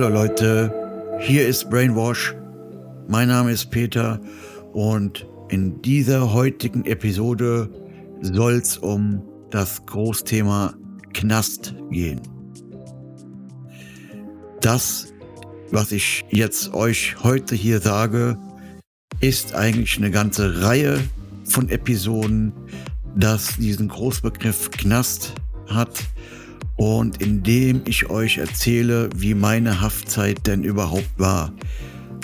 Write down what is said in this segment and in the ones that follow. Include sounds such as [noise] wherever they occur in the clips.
Hallo Leute, hier ist Brainwash. Mein Name ist Peter und in dieser heutigen Episode soll es um das Großthema Knast gehen. Das, was ich jetzt euch heute hier sage, ist eigentlich eine ganze Reihe von Episoden, das diesen Großbegriff Knast hat und in dem ich euch erzähle, wie meine Haftzeit denn überhaupt war.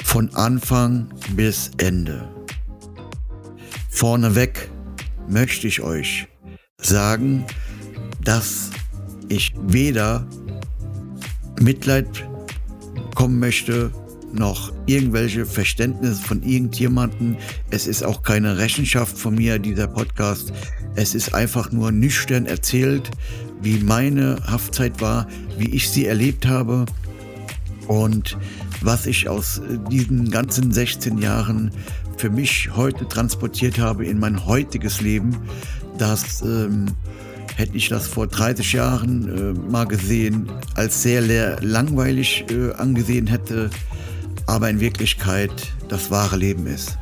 Von Anfang bis Ende. Vorneweg möchte ich euch sagen, dass ich weder Mitleid kommen möchte, noch irgendwelche Verständnisse von irgendjemanden. Es ist auch keine Rechenschaft von mir, dieser Podcast. Es ist einfach nur nüchtern erzählt, wie meine Haftzeit war, wie ich sie erlebt habe und was ich aus diesen ganzen 16 Jahren für mich heute transportiert habe in mein heutiges Leben, das ähm, hätte ich das vor 30 Jahren äh, mal gesehen, als sehr langweilig äh, angesehen hätte, aber in Wirklichkeit das wahre Leben ist.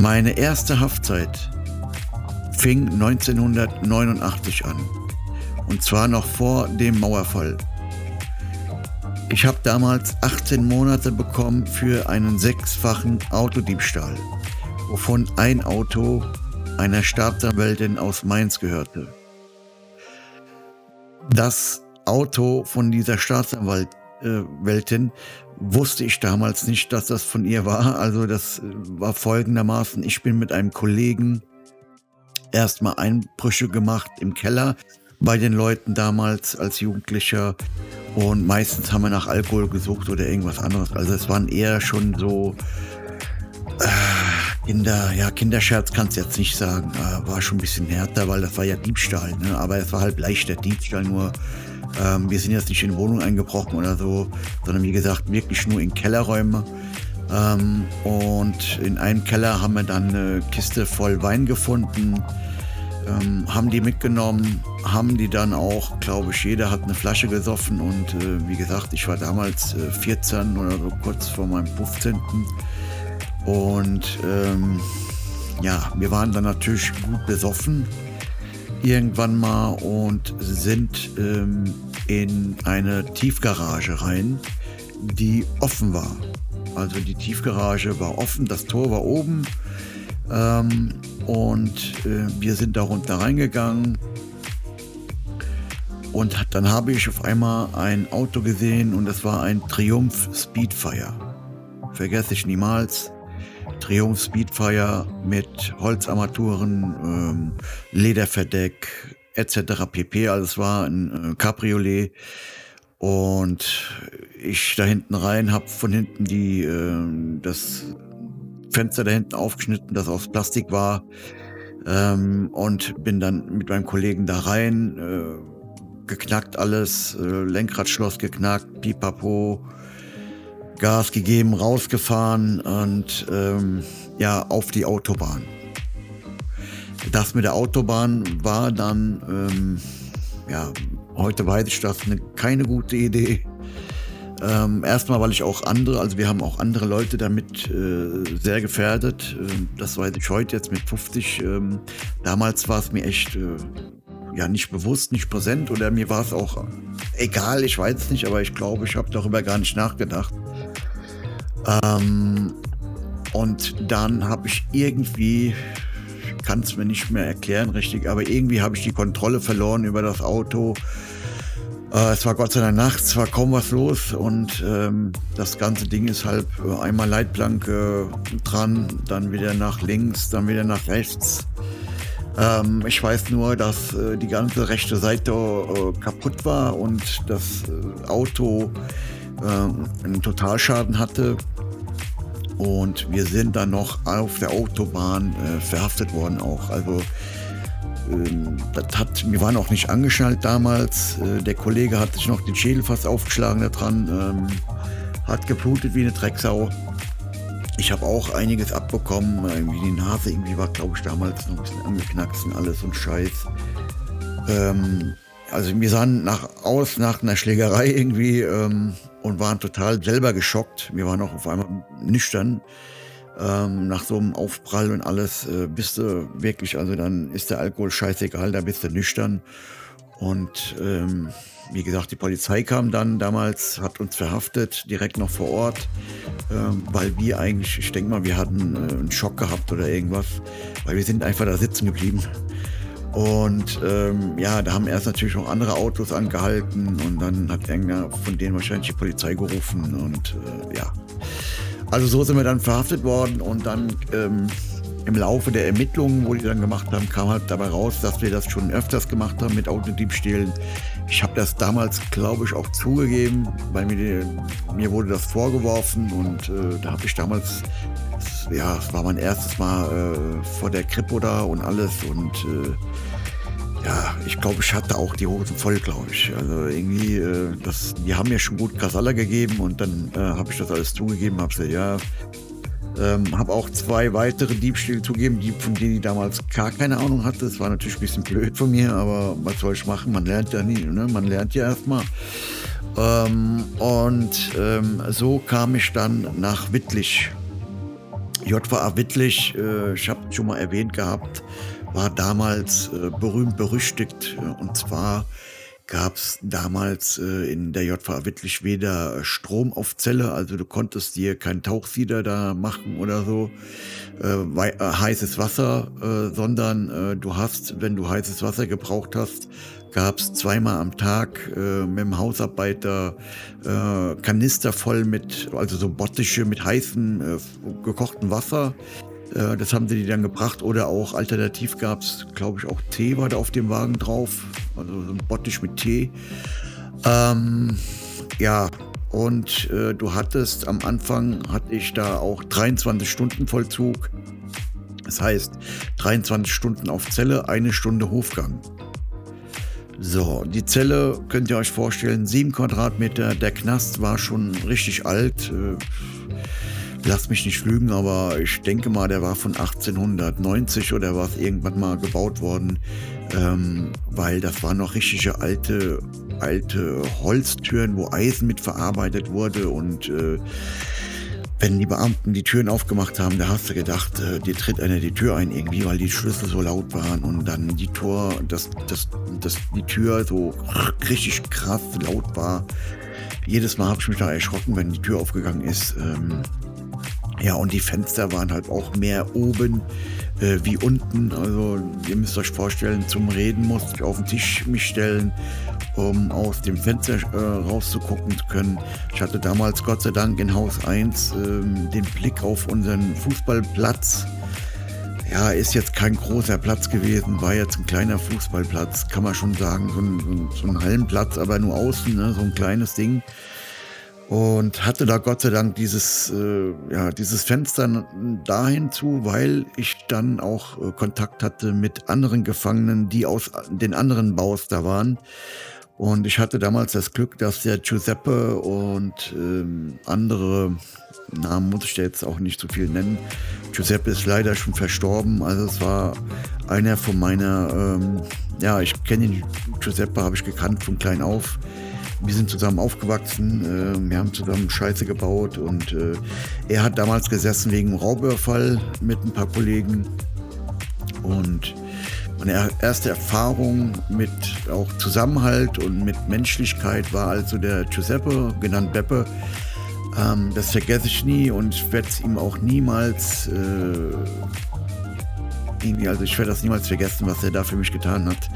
Meine erste Haftzeit fing 1989 an. Und zwar noch vor dem Mauerfall. Ich habe damals 18 Monate bekommen für einen sechsfachen Autodiebstahl, wovon ein Auto einer Staatsanwältin aus Mainz gehörte. Das Auto von dieser Staatsanwältin wusste ich damals nicht, dass das von ihr war. Also das war folgendermaßen, ich bin mit einem Kollegen erstmal Einbrüche gemacht im Keller bei den Leuten damals als Jugendlicher. Und meistens haben wir nach Alkohol gesucht oder irgendwas anderes. Also es waren eher schon so äh, Kinder, ja, Kinderscherz kannst du jetzt nicht sagen. Äh, war schon ein bisschen härter, weil das war ja Diebstahl. Ne? Aber es war halt leichter Diebstahl, nur ähm, wir sind jetzt nicht in Wohnung eingebrochen oder so, sondern wie gesagt, wirklich nur in Kellerräume. Ähm, und in einem Keller haben wir dann eine Kiste voll Wein gefunden, ähm, haben die mitgenommen, haben die dann auch, glaube ich, jeder hat eine Flasche gesoffen und äh, wie gesagt, ich war damals äh, 14 oder so kurz vor meinem 15. Und ähm, ja, wir waren dann natürlich gut besoffen irgendwann mal und sind ähm, in eine Tiefgarage rein, die offen war. Also die Tiefgarage war offen, das Tor war oben ähm, und äh, wir sind darunter reingegangen. Und dann habe ich auf einmal ein Auto gesehen und es war ein Triumph Speedfire. Vergesse ich niemals. Triumph Speedfire mit Holzarmaturen, ähm, Lederverdeck etc. pp. Also es war ein äh, Cabriolet und ich da hinten rein, habe von hinten die, äh, das Fenster da hinten aufgeschnitten, das aus Plastik war. Ähm, und bin dann mit meinem Kollegen da rein, äh, geknackt alles, äh, Lenkradschloss geknackt, pipapo, Gas gegeben, rausgefahren und ähm, ja, auf die Autobahn. Das mit der Autobahn war dann, ähm, ja, heute weiß ich das, eine, keine gute Idee. Ähm, erstmal, weil ich auch andere, also wir haben auch andere Leute damit äh, sehr gefährdet. Ähm, das weiß ich heute jetzt mit 50. Ähm, damals war es mir echt äh, ja nicht bewusst, nicht präsent oder mir war es auch egal, ich weiß nicht, aber ich glaube, ich habe darüber gar nicht nachgedacht. Ähm, und dann habe ich irgendwie, kann es mir nicht mehr erklären richtig, aber irgendwie habe ich die Kontrolle verloren über das Auto. Äh, es war Gott sei Dank nachts, war kaum was los und ähm, das ganze Ding ist halt einmal Leitplanke dran, dann wieder nach links, dann wieder nach rechts. Ähm, ich weiß nur, dass äh, die ganze rechte Seite äh, kaputt war und das äh, Auto äh, einen Totalschaden hatte. Und wir sind dann noch auf der Autobahn äh, verhaftet worden auch. Also ähm, das hat, wir waren auch nicht angeschnallt damals. Äh, der Kollege hat sich noch den Schädel fast aufgeschlagen da dran, ähm, hat geblutet wie eine Drecksau. Ich habe auch einiges abbekommen. Irgendwie die Nase irgendwie war, glaube ich, damals noch ein bisschen angeknackst und alles und Scheiß. Ähm, also wir sahen nach, aus nach einer Schlägerei irgendwie ähm, und waren total selber geschockt. Wir waren auch auf einmal nüchtern. Ähm, nach so einem Aufprall und alles äh, bist du wirklich, also dann ist der Alkohol scheißegal, da bist du nüchtern. Und ähm, wie gesagt, die Polizei kam dann damals, hat uns verhaftet, direkt noch vor Ort, ähm, weil wir eigentlich, ich denke mal, wir hatten äh, einen Schock gehabt oder irgendwas, weil wir sind einfach da sitzen geblieben. Und ähm, ja, da haben erst natürlich noch andere Autos angehalten und dann hat irgendwer von denen wahrscheinlich die Polizei gerufen und äh, ja. Also so sind wir dann verhaftet worden und dann ähm, im Laufe der Ermittlungen, wo die dann gemacht haben, kam halt dabei raus, dass wir das schon öfters gemacht haben mit Autodiebstählen. Ich habe das damals, glaube ich, auch zugegeben, weil mir, mir wurde das vorgeworfen und äh, da habe ich damals, ja, es war mein erstes Mal äh, vor der Kripo da und alles und äh, ja, ich glaube, ich hatte auch die Hosen voll, glaube ich. Also irgendwie, äh, das, die haben mir schon gut Kasala gegeben und dann äh, habe ich das alles zugegeben, habe gesagt, ja, ähm, habe auch zwei weitere Diebstähle zugegeben, die, von denen ich damals gar keine Ahnung hatte. Das war natürlich ein bisschen blöd von mir, aber was soll ich machen? Man lernt ja nie, ne? man lernt ja erstmal. Ähm, und ähm, so kam ich dann nach Wittlich. JVA Wittlich, äh, ich habe schon mal erwähnt gehabt, war damals äh, berühmt berüchtigt. Und zwar gab es damals äh, in der JVA Wittlich weder Strom auf Zelle, also du konntest dir kein Tauchsieder da machen oder so, äh, äh, heißes Wasser, äh, sondern äh, du hast, wenn du heißes Wasser gebraucht hast, gab es zweimal am Tag äh, mit dem Hausarbeiter äh, Kanister voll mit, also so Bottische mit heißem äh, gekochtem Wasser. Äh, das haben sie die dann gebracht. Oder auch alternativ gab es, glaube ich, auch Tee war da auf dem Wagen drauf. Also so ein Bottich mit Tee. Ähm, ja, und äh, du hattest am Anfang, hatte ich da auch 23 Stunden Vollzug. Das heißt, 23 Stunden auf Zelle, eine Stunde Hofgang. So, die Zelle könnt ihr euch vorstellen, 7 Quadratmeter. Der Knast war schon richtig alt. Äh, lass mich nicht lügen, aber ich denke mal, der war von 1890 oder war es irgendwann mal gebaut worden, ähm, weil das waren noch richtige alte, alte Holztüren, wo Eisen mit verarbeitet wurde und äh, wenn die Beamten die Türen aufgemacht haben, da hast du gedacht, äh, dir tritt einer die Tür ein irgendwie, weil die Schlüssel so laut waren und dann die Tor, dass das, das, die Tür so richtig krass laut war. Jedes Mal habe ich mich da erschrocken, wenn die Tür aufgegangen ist. Ähm, ja, und die Fenster waren halt auch mehr oben äh, wie unten. Also ihr müsst euch vorstellen, zum Reden musste ich auf den Tisch mich stellen, um aus dem Fenster äh, rauszugucken zu können. Ich hatte damals Gott sei Dank in Haus 1 äh, den Blick auf unseren Fußballplatz. Ja, ist jetzt kein großer Platz gewesen, war jetzt ein kleiner Fußballplatz, kann man schon sagen, so ein, so ein Hallenplatz, aber nur außen, ne, so ein kleines Ding und hatte da Gott sei Dank dieses, äh, ja, dieses Fenster dahin zu, weil ich dann auch äh, Kontakt hatte mit anderen Gefangenen, die aus den anderen Baus da waren. Und ich hatte damals das Glück, dass der Giuseppe und ähm, andere Namen muss ich jetzt auch nicht so viel nennen. Giuseppe ist leider schon verstorben. Also es war einer von meiner, ähm, ja, ich kenne ihn, Giuseppe habe ich gekannt von klein auf. Wir sind zusammen aufgewachsen, äh, wir haben zusammen Scheiße gebaut und äh, er hat damals gesessen wegen Raubüberfall mit ein paar Kollegen. Und meine erste Erfahrung mit auch Zusammenhalt und mit Menschlichkeit war also der Giuseppe, genannt Beppe. Ähm, das vergesse ich nie und werde es ihm auch niemals äh, irgendwie, also ich werde das niemals vergessen, was er da für mich getan hat.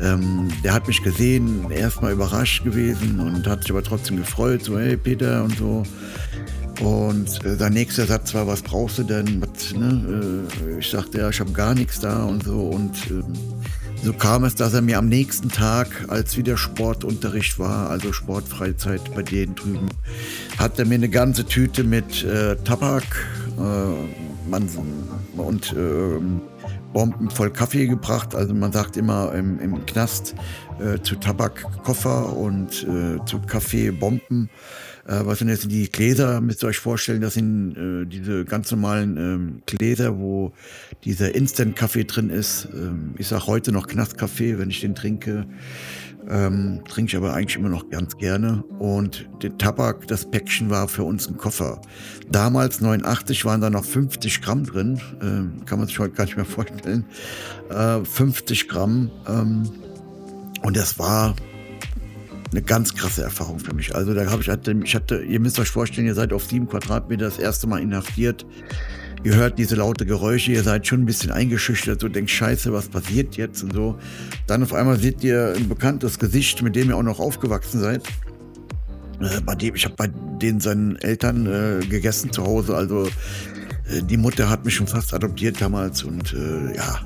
Ähm, der hat mich gesehen, erstmal überrascht gewesen und hat sich aber trotzdem gefreut, so hey Peter und so. Und äh, sein nächster Satz war, was brauchst du denn? Was, ne? äh, ich sagte, ja, ich habe gar nichts da und so. Und äh, so kam es, dass er mir am nächsten Tag, als wieder Sportunterricht war, also Sportfreizeit bei denen drüben, hat er mir eine ganze Tüte mit äh, Tabak äh, und ähm, Bomben voll Kaffee gebracht. Also man sagt immer im, im Knast äh, zu Tabak Koffer und äh, zu Kaffee Bomben. Äh, was sind jetzt die Gläser, müsst ihr euch vorstellen, das sind äh, diese ganz normalen ähm, Gläser, wo dieser Instant-Kaffee drin ist. Ähm, ich sage heute noch Knastkaffee, wenn ich den trinke. Ähm, trinke ich aber eigentlich immer noch ganz gerne. Und der Tabak, das Päckchen war für uns ein Koffer. Damals, 89, waren da noch 50 Gramm drin. Ähm, kann man sich heute gar nicht mehr vorstellen. Äh, 50 Gramm. Ähm, und das war eine ganz krasse Erfahrung für mich. Also da habe ich, hatte, ich hatte, ihr müsst euch vorstellen, ihr seid auf sieben Quadratmeter das erste Mal inhaftiert. Ihr hört diese laute Geräusche, ihr seid schon ein bisschen eingeschüchtert, so denkt, scheiße, was passiert jetzt und so. Dann auf einmal seht ihr ein bekanntes Gesicht, mit dem ihr auch noch aufgewachsen seid. Äh, bei dem, ich habe bei denen seinen Eltern äh, gegessen zu Hause, also äh, die Mutter hat mich schon fast adoptiert damals und äh, ja,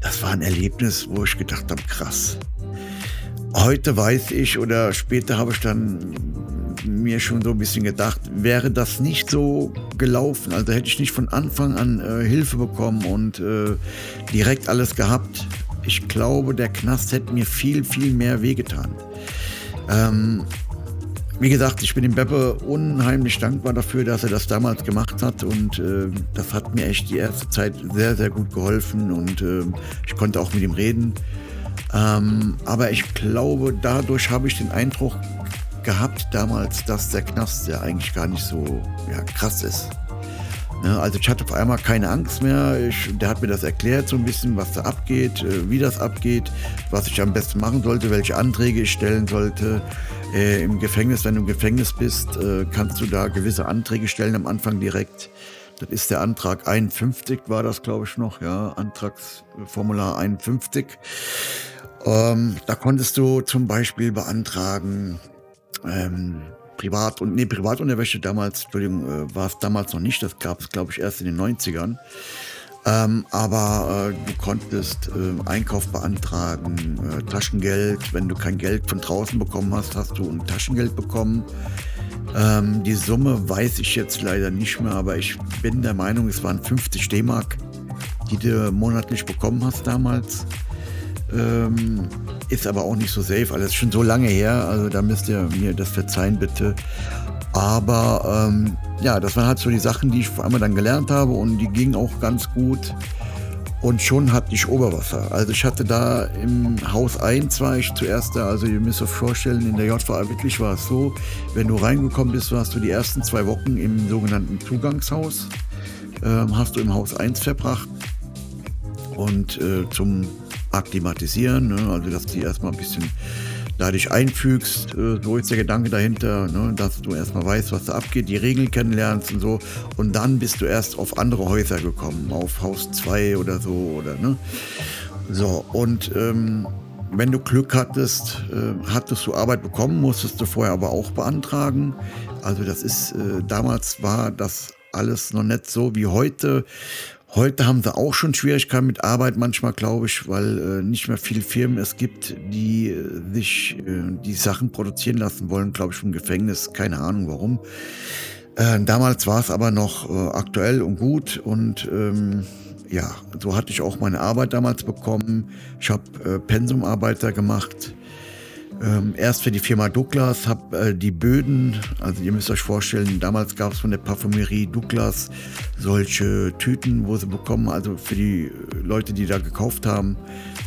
das war ein Erlebnis, wo ich gedacht habe, krass. Heute weiß ich oder später habe ich dann mir schon so ein bisschen gedacht, wäre das nicht so gelaufen, also hätte ich nicht von Anfang an äh, Hilfe bekommen und äh, direkt alles gehabt, ich glaube, der Knast hätte mir viel, viel mehr wehgetan. Ähm, wie gesagt, ich bin dem Beppe unheimlich dankbar dafür, dass er das damals gemacht hat und äh, das hat mir echt die erste Zeit sehr, sehr gut geholfen und äh, ich konnte auch mit ihm reden. Ähm, aber ich glaube, dadurch habe ich den Eindruck gehabt damals, dass der Knast ja eigentlich gar nicht so ja, krass ist. Ne, also ich hatte auf einmal keine Angst mehr. Ich, der hat mir das erklärt, so ein bisschen, was da abgeht, äh, wie das abgeht, was ich am besten machen sollte, welche Anträge ich stellen sollte. Äh, Im Gefängnis, wenn du im Gefängnis bist, äh, kannst du da gewisse Anträge stellen am Anfang direkt. Das ist der Antrag 51, war das, glaube ich, noch, ja, Antragsformular 51. Ähm, da konntest du zum Beispiel beantragen, ähm, Privat- und nee, Privatunterwäsche damals, Entschuldigung, äh, war es damals noch nicht, das gab es, glaube ich, erst in den 90ern. Ähm, aber äh, du konntest äh, Einkauf beantragen, äh, Taschengeld. Wenn du kein Geld von draußen bekommen hast, hast du ein Taschengeld bekommen. Ähm, die Summe weiß ich jetzt leider nicht mehr, aber ich bin der Meinung, es waren 50 D-Mark, die du monatlich bekommen hast damals. Ähm, ist aber auch nicht so safe, alles schon so lange her, also da müsst ihr mir das verzeihen bitte. Aber ähm, ja, das waren halt so die Sachen, die ich vor allem dann gelernt habe und die gingen auch ganz gut. Und schon hatte ich Oberwasser. Also ich hatte da im Haus 1 war ich zuerst da, also ihr müsst euch vorstellen, in der JVA wirklich war es so, wenn du reingekommen bist, warst du die ersten zwei Wochen im sogenannten Zugangshaus, ähm, hast du im Haus 1 verbracht. Und äh, zum akklimatisieren, ne? also dass du erstmal ein bisschen da dich einfügst, äh, so ist der Gedanke dahinter, ne? dass du erstmal weißt, was da abgeht, die Regeln kennenlernst und so und dann bist du erst auf andere Häuser gekommen, auf Haus 2 oder so oder ne. So und ähm, wenn du Glück hattest, äh, hattest du Arbeit bekommen, musstest du vorher aber auch beantragen. Also das ist, äh, damals war das alles noch nicht so wie heute. Heute haben sie auch schon Schwierigkeiten mit Arbeit manchmal, glaube ich, weil äh, nicht mehr viele Firmen es gibt, die äh, sich äh, die Sachen produzieren lassen wollen, glaube ich, vom Gefängnis. Keine Ahnung warum. Äh, damals war es aber noch äh, aktuell und gut und ähm, ja, so hatte ich auch meine Arbeit damals bekommen. Ich habe äh, Pensumarbeiter gemacht ähm, erst für die Firma Douglas, habe äh, die Böden, also ihr müsst euch vorstellen, damals gab es von der Parfümerie Douglas solche Tüten, wo sie bekommen, also für die Leute, die da gekauft haben,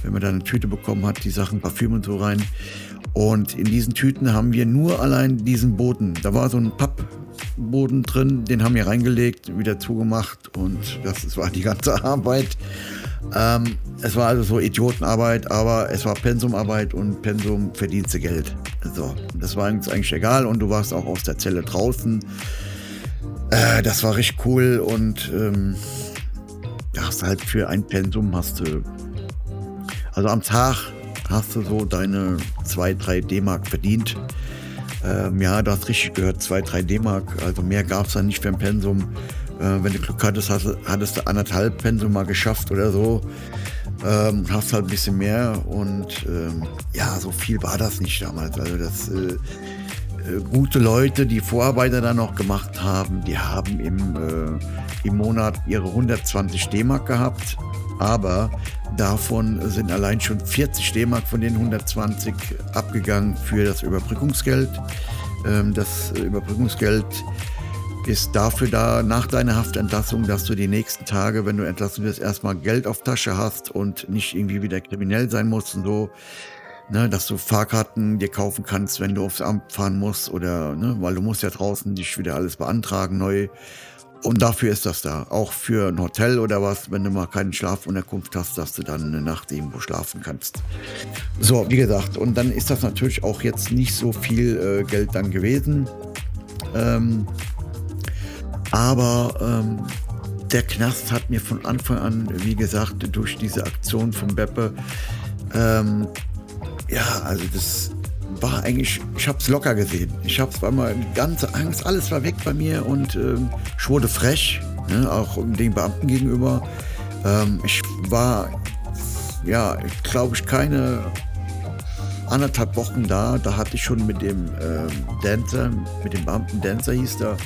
wenn man da eine Tüte bekommen hat, die Sachen Parfüm und so rein. Und in diesen Tüten haben wir nur allein diesen Boden. Da war so ein Pappboden drin, den haben wir reingelegt, wieder zugemacht und das war die ganze [laughs] Arbeit. Ähm, es war also so Idiotenarbeit, aber es war Pensumarbeit und Pensum verdienste Geld. So, das war uns eigentlich egal und du warst auch aus der Zelle draußen. Äh, das war richtig cool und ähm, hast halt für ein Pensum hast du, also am Tag hast du so deine 2, 3 D-Mark verdient. Ähm, ja, du hast richtig gehört, 2, 3 D-Mark, also mehr gab es dann nicht für ein Pensum. Äh, wenn du Glück hattest, hast, hattest du anderthalb Pensum mal geschafft oder so. Ähm, hast halt ein bisschen mehr und ähm, ja, so viel war das nicht damals. Also das äh, äh, gute Leute, die Vorarbeiter dann noch gemacht haben, die haben im, äh, im Monat ihre 120 D-Mark gehabt, aber davon sind allein schon 40 D-Mark von den 120 abgegangen für das Überbrückungsgeld. Ähm, das Überbrückungsgeld ist dafür da, nach deiner Haftentlassung, dass du die nächsten Tage, wenn du entlassen wirst, erstmal Geld auf Tasche hast und nicht irgendwie wieder kriminell sein musst und so. Ne, dass du Fahrkarten dir kaufen kannst, wenn du aufs Amt fahren musst oder, ne, weil du musst ja draußen dich wieder alles beantragen neu. Und dafür ist das da. Auch für ein Hotel oder was, wenn du mal keine Schlafunterkunft hast, dass du dann eine Nacht irgendwo schlafen kannst. So, wie gesagt, und dann ist das natürlich auch jetzt nicht so viel äh, Geld dann gewesen. Ähm, aber ähm, der Knast hat mir von Anfang an, wie gesagt, durch diese Aktion von Beppe, ähm, ja, also das war eigentlich, ich habe es locker gesehen. Ich habe es war mal die ganze Angst, alles war weg bei mir und ähm, ich wurde frech, ne, auch den Beamten gegenüber. Ähm, ich war, ja, glaube ich, keine anderthalb Wochen da. Da hatte ich schon mit dem ähm, Dancer, mit dem Beamten Dancer hieß der,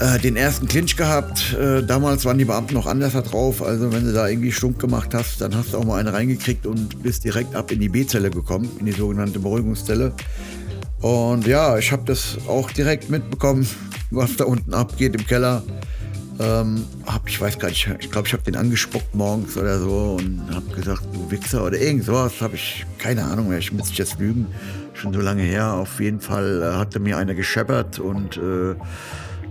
äh, den ersten Clinch gehabt. Äh, damals waren die Beamten noch anders da drauf. Also wenn du da irgendwie stunk gemacht hast, dann hast du auch mal eine reingekriegt und bist direkt ab in die B-Zelle gekommen, in die sogenannte Beruhigungszelle. Und ja, ich habe das auch direkt mitbekommen, was da unten abgeht im Keller. Ähm, hab, ich weiß gar nicht, ich glaube, ich habe den angespuckt morgens oder so und habe gesagt, du Wichser oder irgend sowas, habe ich keine Ahnung mehr, ich muss jetzt lügen, schon so lange her. Auf jeden Fall äh, hatte mir einer gescheppert und äh,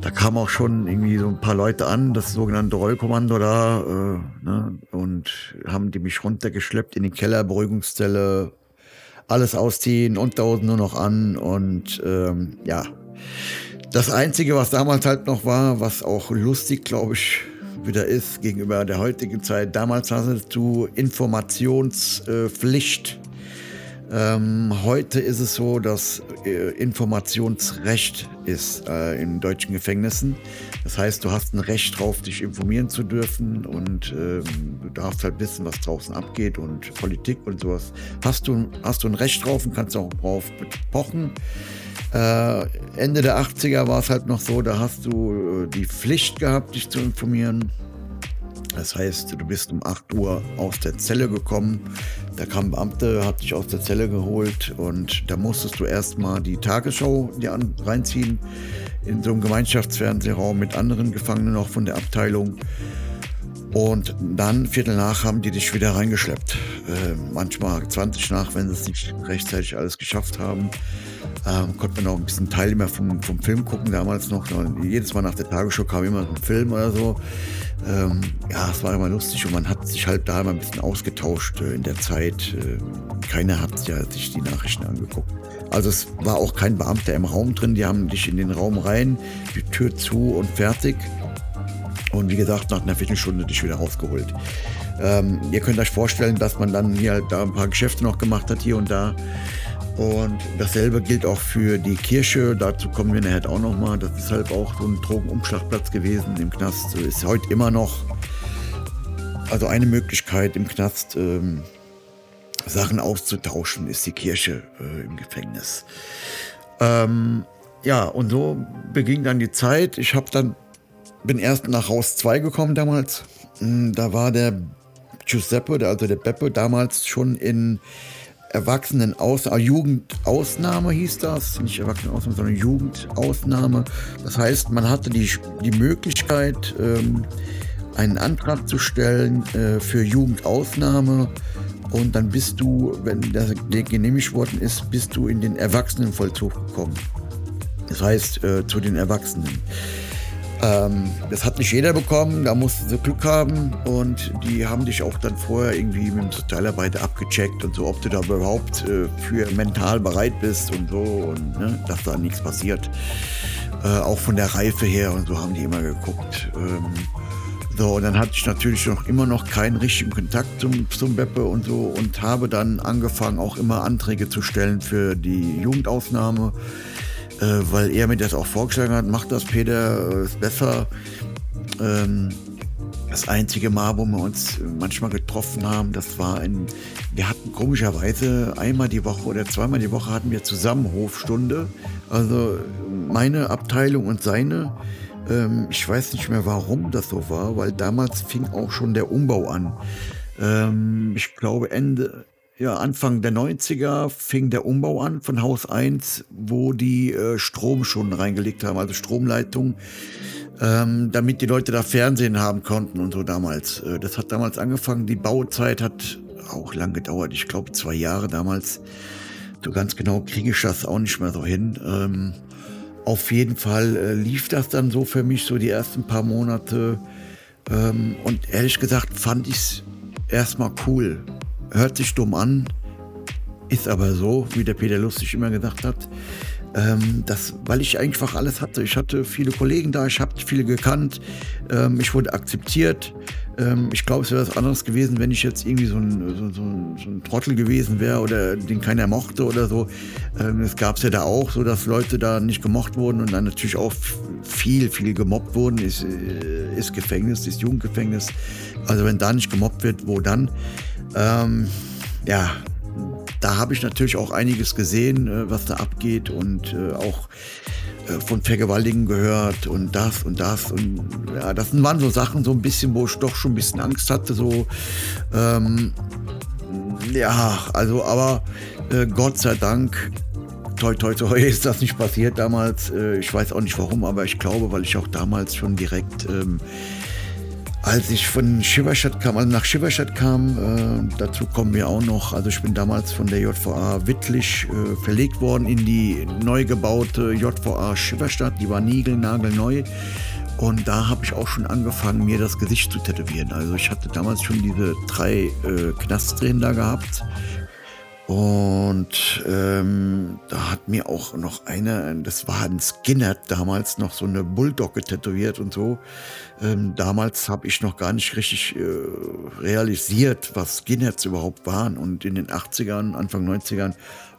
da kamen auch schon irgendwie so ein paar Leute an, das sogenannte Rollkommando da, äh, ne, und haben die mich runtergeschleppt in die Keller, Beruhigungszelle, alles ausziehen, Unterhosen nur noch an und ähm, ja. Das Einzige, was damals halt noch war, was auch lustig, glaube ich, wieder ist gegenüber der heutigen Zeit. Damals hattest du Informationspflicht. Ähm, heute ist es so, dass äh, Informationsrecht ist äh, in deutschen Gefängnissen. Das heißt, du hast ein Recht drauf, dich informieren zu dürfen und ähm, du darfst halt wissen, was draußen abgeht und Politik und sowas. Hast du, hast du ein Recht drauf und kannst auch drauf pochen. Äh, Ende der 80er war es halt noch so, da hast du äh, die Pflicht gehabt, dich zu informieren. Das heißt, du bist um 8 Uhr aus der Zelle gekommen. Da kam ein Beamte, hat dich aus der Zelle geholt und da musstest du erstmal die Tagesschau dir reinziehen in so einem Gemeinschaftsfernsehraum mit anderen Gefangenen noch von der Abteilung. Und dann, Viertel nach, haben die dich wieder reingeschleppt. Äh, manchmal 20 nach, wenn sie es nicht rechtzeitig alles geschafft haben. Ähm, konnte man auch ein bisschen Teil mehr vom, vom Film gucken, damals noch. Jedes Mal nach der Tagesschau kam immer ein Film oder so. Ähm, ja, es war immer lustig und man hat sich halt da immer ein bisschen ausgetauscht äh, in der Zeit. Äh, keiner hat ja sich die Nachrichten angeguckt. Also es war auch kein Beamter im Raum drin, die haben dich in den Raum rein, die Tür zu und fertig. Und wie gesagt, nach einer Viertelstunde dich wieder rausgeholt. Ähm, ihr könnt euch vorstellen, dass man dann hier halt da ein paar Geschäfte noch gemacht hat, hier und da. Und dasselbe gilt auch für die Kirche. Dazu kommen wir nachher auch nochmal. Das ist halt auch so ein Drogenumschlagplatz gewesen im Knast. Ist heute immer noch. Also eine Möglichkeit im Knast ähm, Sachen auszutauschen, ist die Kirche äh, im Gefängnis. Ähm, ja, und so beging dann die Zeit. Ich habe dann bin erst nach Haus 2 gekommen damals. Hm, da war der Giuseppe, also der Beppe, damals schon in Erwachsenenaus äh, Jugendausnahme hieß das, nicht Erwachsenenausnahme, sondern Jugendausnahme. Das heißt, man hatte die, die Möglichkeit, ähm, einen Antrag zu stellen äh, für Jugendausnahme und dann bist du, wenn das genehmigt worden ist, bist du in den Erwachsenenvollzug gekommen. Das heißt, äh, zu den Erwachsenen. Ähm, das hat nicht jeder bekommen, da mussten sie Glück haben und die haben dich auch dann vorher irgendwie mit dem Sozialarbeiter abgecheckt und so, ob du da überhaupt äh, für mental bereit bist und so und ne, dass da nichts passiert. Äh, auch von der Reife her und so haben die immer geguckt. Ähm, so, und dann hatte ich natürlich noch immer noch keinen richtigen Kontakt zum, zum Beppe und so und habe dann angefangen, auch immer Anträge zu stellen für die Jugendausnahme äh, weil er mir das auch vorgeschlagen hat, mach das, Peter, äh, ist besser. Ähm, das einzige Mal, wo wir uns manchmal getroffen haben, das war in, wir hatten komischerweise einmal die Woche oder zweimal die Woche hatten wir zusammen Hofstunde. Also meine Abteilung und seine. Ähm, ich weiß nicht mehr, warum das so war, weil damals fing auch schon der Umbau an. Ähm, ich glaube Ende, ja, Anfang der 90er fing der Umbau an von Haus 1, wo die äh, Strom schon reingelegt haben, also Stromleitung, ähm, damit die Leute da Fernsehen haben konnten und so damals. Äh, das hat damals angefangen. Die Bauzeit hat auch lang gedauert. Ich glaube, zwei Jahre damals. So ganz genau kriege ich das auch nicht mehr so hin. Ähm, auf jeden Fall äh, lief das dann so für mich so die ersten paar Monate. Ähm, und ehrlich gesagt fand ich es erstmal cool. Hört sich dumm an, ist aber so, wie der Peter Lustig immer gesagt hat. Ähm, das, weil ich einfach alles hatte. Ich hatte viele Kollegen da, ich habe viele gekannt, ähm, ich wurde akzeptiert. Ähm, ich glaube, es wäre was anderes gewesen, wenn ich jetzt irgendwie so ein, so, so, so ein Trottel gewesen wäre oder den keiner mochte oder so. Ähm, es gab es ja da auch, so dass Leute da nicht gemocht wurden und dann natürlich auch viel, viel gemobbt wurden. Ist, äh, ist Gefängnis, ist Jugendgefängnis. Also wenn da nicht gemobbt wird, wo dann? Ähm, ja, da habe ich natürlich auch einiges gesehen, äh, was da abgeht und äh, auch äh, von Vergewaltigen gehört und das und das und ja, das waren so Sachen so ein bisschen, wo ich doch schon ein bisschen Angst hatte, so ähm, ja, also aber äh, Gott sei Dank toi toi toi [laughs] ist das nicht passiert damals. Äh, ich weiß auch nicht warum, aber ich glaube, weil ich auch damals schon direkt ähm, als ich von Schifferstadt kam, also nach Schifferstadt kam, äh, dazu kommen wir auch noch, also ich bin damals von der JVA Wittlich äh, verlegt worden in die neu gebaute JVA Schifferstadt, die war niegelnagelneu. Und da habe ich auch schon angefangen, mir das Gesicht zu tätowieren. Also ich hatte damals schon diese drei äh, Knastdrehen da gehabt und ähm, da hat mir auch noch einer, das war ein Skinhead damals, noch so eine Bulldogge tätowiert und so. Ähm, damals habe ich noch gar nicht richtig äh, realisiert, was Skinheads überhaupt waren. Und in den 80ern, Anfang 90ern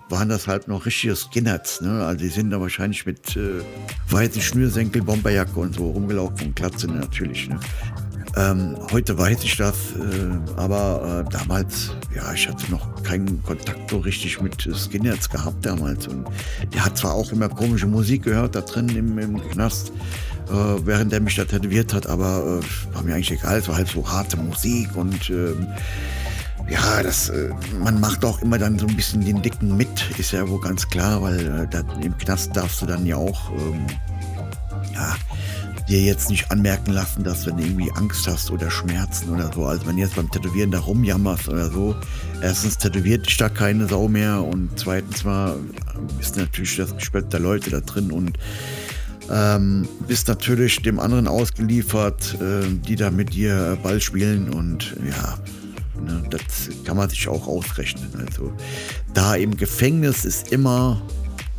waren das halt noch richtige Skinheads. Ne? Also die sind da wahrscheinlich mit äh, weißen Schnürsenkel, Bomberjacke und so rumgelaufen und Glatze natürlich. Ne? Ähm, heute weiß ich das, äh, aber äh, damals, ja, ich hatte noch keinen Kontakt so richtig mit Skinheads gehabt damals. Und der hat zwar auch immer komische Musik gehört da drin im, im Knast, äh, während er mich da tätowiert hat, aber äh, war mir eigentlich egal. Es war halt so harte Musik und ähm, ja, das, äh, man macht auch immer dann so ein bisschen den Dicken mit, ist ja wohl ganz klar, weil äh, da, im Knast darfst du dann ja auch, ähm, ja, dir jetzt nicht anmerken lassen, dass du irgendwie Angst hast oder Schmerzen oder so. Also wenn du jetzt beim Tätowieren da rumjammerst oder so, erstens tätowiert dich da keine Sau mehr und zweitens mal ist natürlich das Gespött der Leute da drin und ähm, bist natürlich dem anderen ausgeliefert, äh, die da mit dir Ball spielen und ja, ne, das kann man sich auch ausrechnen. Also da im Gefängnis ist immer,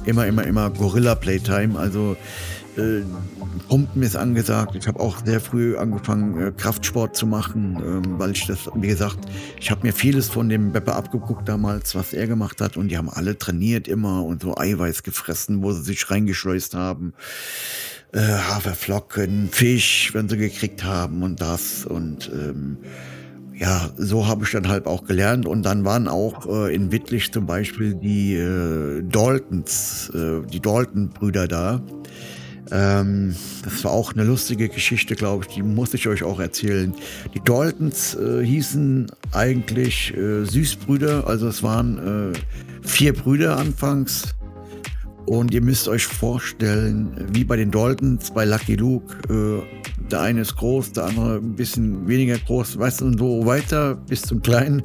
immer, immer, immer Gorilla Playtime. Also äh, Pumpen ist angesagt. Ich habe auch sehr früh angefangen, äh, Kraftsport zu machen, ähm, weil ich das, wie gesagt, ich habe mir vieles von dem Beppe abgeguckt damals, was er gemacht hat. Und die haben alle trainiert immer und so Eiweiß gefressen, wo sie sich reingeschleust haben. Äh, Haferflocken, Fisch, wenn sie gekriegt haben und das. Und ähm, ja, so habe ich dann halt auch gelernt. Und dann waren auch äh, in Wittlich zum Beispiel die äh, Daltons, äh, die Dalton-Brüder da. Ähm, das war auch eine lustige Geschichte, glaube ich, die muss ich euch auch erzählen. Die Daltons äh, hießen eigentlich äh, Süßbrüder, also es waren äh, vier Brüder anfangs. Und ihr müsst euch vorstellen, wie bei den Daltons, bei Lucky Luke, äh, der eine ist groß, der andere ein bisschen weniger groß, weißt du, und so weiter bis zum Kleinen.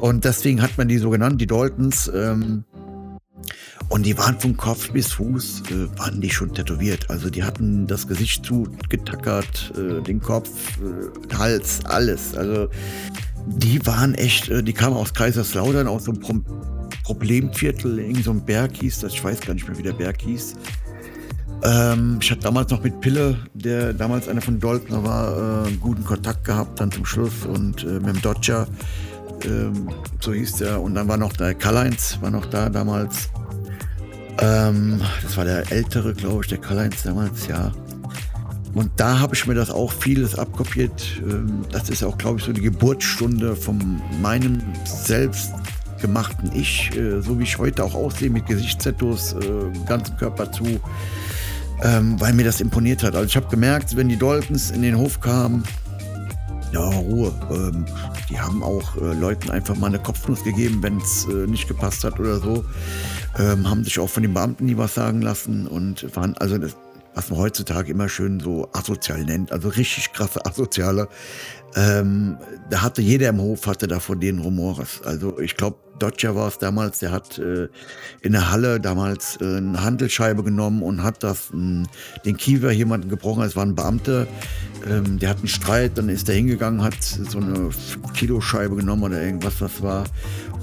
Und deswegen hat man die so genannt, die Daltons. Ähm, und die waren von Kopf bis Fuß, äh, waren die schon tätowiert. Also die hatten das Gesicht zugetackert, äh, den Kopf, äh, Hals, alles. Also die waren echt, äh, die kamen aus Kaiserslautern, aus so einem Pro Problemviertel, irgend so ein Berg hieß das, ich weiß gar nicht mehr, wie der Berg hieß. Ähm, ich hatte damals noch mit Pille, der damals einer von Doltner war, äh, guten Kontakt gehabt dann zum Schluss und äh, mit dem Dodger, ähm, so hieß der. Und dann war noch der Karl-Heinz, war noch da damals. Ähm, das war der ältere, glaube ich, der Karl-Heinz damals, ja. Und da habe ich mir das auch vieles abkopiert. Ähm, das ist auch, glaube ich, so die Geburtsstunde von meinem selbstgemachten Ich, äh, so wie ich heute auch aussehe, mit Gesichtstattoos, äh, ganzen Körper zu, ähm, weil mir das imponiert hat. Also ich habe gemerkt, wenn die Daltons in den Hof kamen, ja, Ruhe, ähm, Die haben auch äh, Leuten einfach mal eine Kopfnuss gegeben, wenn es äh, nicht gepasst hat oder so. Ähm, haben sich auch von den Beamten nie was sagen lassen und waren, also das, was man heutzutage immer schön so asozial nennt, also richtig krasse Asoziale. Ähm, da hatte jeder im Hof hatte da von denen Rumores. Also ich glaube, Dodger war es damals, der hat äh, in der Halle damals äh, eine Handelsscheibe genommen und hat das äh, den Kiewer jemanden gebrochen. Es war ein Beamter, ähm, der hat einen Streit, dann ist er hingegangen, hat so eine Kiloscheibe genommen oder irgendwas, was war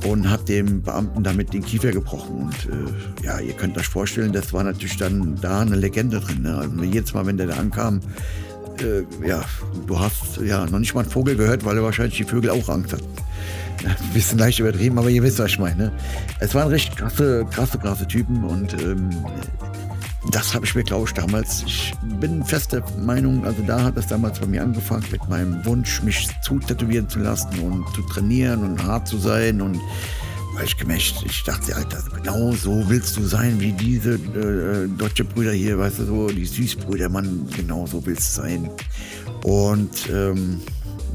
und hat dem Beamten damit den Kiefer gebrochen. Und äh, ja, ihr könnt euch vorstellen, das war natürlich dann da eine Legende drin. Ne? Also jedes Mal, wenn der da ankam, äh, ja, du hast ja noch nicht mal einen Vogel gehört, weil er wahrscheinlich die Vögel auch Angst hat. Ein bisschen leicht übertrieben, aber ihr wisst, was ich meine. Ne? Es waren recht krasse, krasse, krasse Typen und ähm, das habe ich mir, glaube ich, damals. Ich bin fester Meinung, also da hat es damals bei mir angefangen mit meinem Wunsch, mich zu tätowieren zu lassen und zu trainieren und hart zu sein und ich gemerkt, ich dachte, Alter, genau so willst du sein wie diese äh, deutsche Brüder hier, weißt du, so die Süßbrüder, Mann, genau so willst du sein. Und ähm,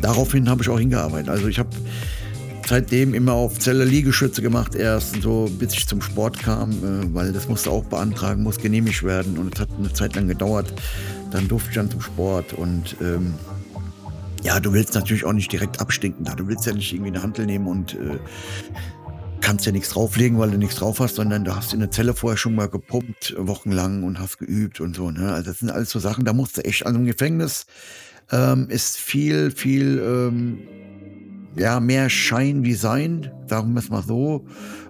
daraufhin habe ich auch hingearbeitet. Also ich habe seitdem immer auf Zelle Liegestütze gemacht, erst so bis ich zum Sport kam, äh, weil das musste auch beantragen, muss genehmigt werden und es hat eine Zeit lang gedauert. Dann durfte ich dann zum Sport und ähm, ja, du willst natürlich auch nicht direkt abstinken da. Du willst ja nicht irgendwie eine Handel nehmen und äh, kannst ja nichts drauflegen, weil du nichts drauf hast, sondern du hast in der Zelle vorher schon mal gepumpt, wochenlang und hast geübt und so. Ne? Also das sind alles so Sachen, da musst du echt, also im Gefängnis ähm, ist viel, viel ähm, ja, mehr Schein wie Sein, sagen wir es mal so,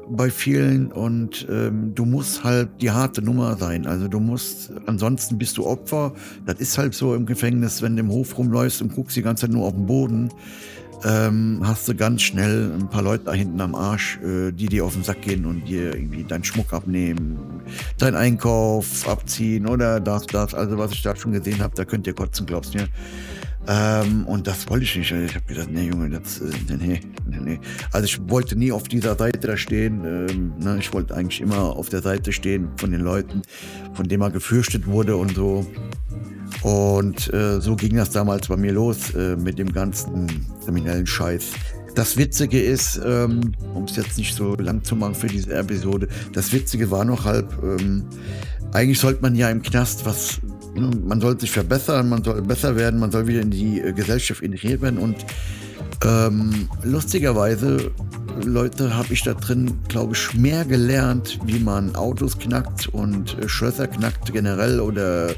bei vielen. Und ähm, du musst halt die harte Nummer sein. Also du musst, ansonsten bist du Opfer. Das ist halt so im Gefängnis, wenn du im Hof rumläufst und guckst die ganze Zeit nur auf den Boden. Ähm, hast du ganz schnell ein paar Leute da hinten am Arsch, äh, die dir auf den Sack gehen und dir irgendwie deinen Schmuck abnehmen, deinen Einkauf abziehen oder das, das. Also was ich da schon gesehen habe, da könnt ihr kotzen, glaubst mir. Ähm, und das wollte ich nicht. Ich habe gedacht, nee, Junge, das, äh, nee, nee, nee. Also ich wollte nie auf dieser Seite da stehen. Ähm, ne? Ich wollte eigentlich immer auf der Seite stehen von den Leuten, von denen man gefürchtet wurde und so. Und äh, so ging das damals bei mir los äh, mit dem ganzen kriminellen Scheiß. Das Witzige ist, ähm, um es jetzt nicht so lang zu machen für diese Episode, das Witzige war noch halb, ähm, eigentlich sollte man ja im Knast was man soll sich verbessern, man soll besser werden, man soll wieder in die äh, Gesellschaft integriert werden und ähm, lustigerweise, Leute, habe ich da drin, glaube ich, mehr gelernt, wie man Autos knackt und äh, Schlösser knackt generell oder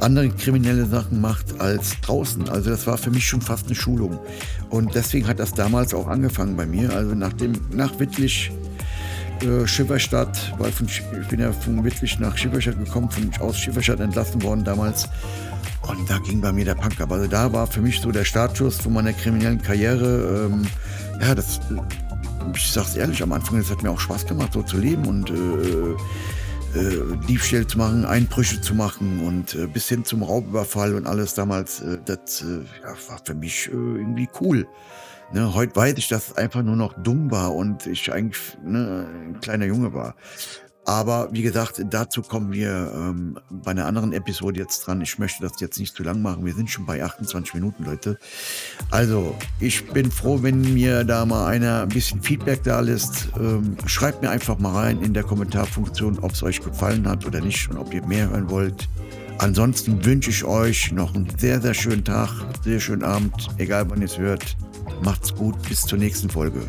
andere kriminelle Sachen macht als draußen. Also das war für mich schon fast eine Schulung. Und deswegen hat das damals auch angefangen bei mir. Also nach dem, nach Wittlich äh, Schifferstadt, weil von, ich bin ja von Wittlich nach Schifferstadt gekommen, von aus Schifferstadt entlassen worden damals. Und da ging bei mir der Punk ab. Also da war für mich so der Startschuss von meiner kriminellen Karriere. Ähm, ja, das, ich sag's ehrlich, am Anfang, es hat mir auch Spaß gemacht, so zu leben und äh, äh, Diebstähle zu machen, Einbrüche zu machen und äh, bis hin zum Raubüberfall und alles damals, äh, das äh, ja, war für mich irgendwie cool. Ne, heute weiß ich, dass es einfach nur noch dumm war und ich eigentlich ne, ein kleiner Junge war. Aber wie gesagt, dazu kommen wir ähm, bei einer anderen Episode jetzt dran. Ich möchte das jetzt nicht zu lang machen. Wir sind schon bei 28 Minuten, Leute. Also, ich bin froh, wenn mir da mal einer ein bisschen Feedback da lässt. Ähm, schreibt mir einfach mal rein in der Kommentarfunktion, ob es euch gefallen hat oder nicht und ob ihr mehr hören wollt. Ansonsten wünsche ich euch noch einen sehr, sehr schönen Tag, sehr schönen Abend, egal wann ihr es hört. Macht's gut, bis zur nächsten Folge.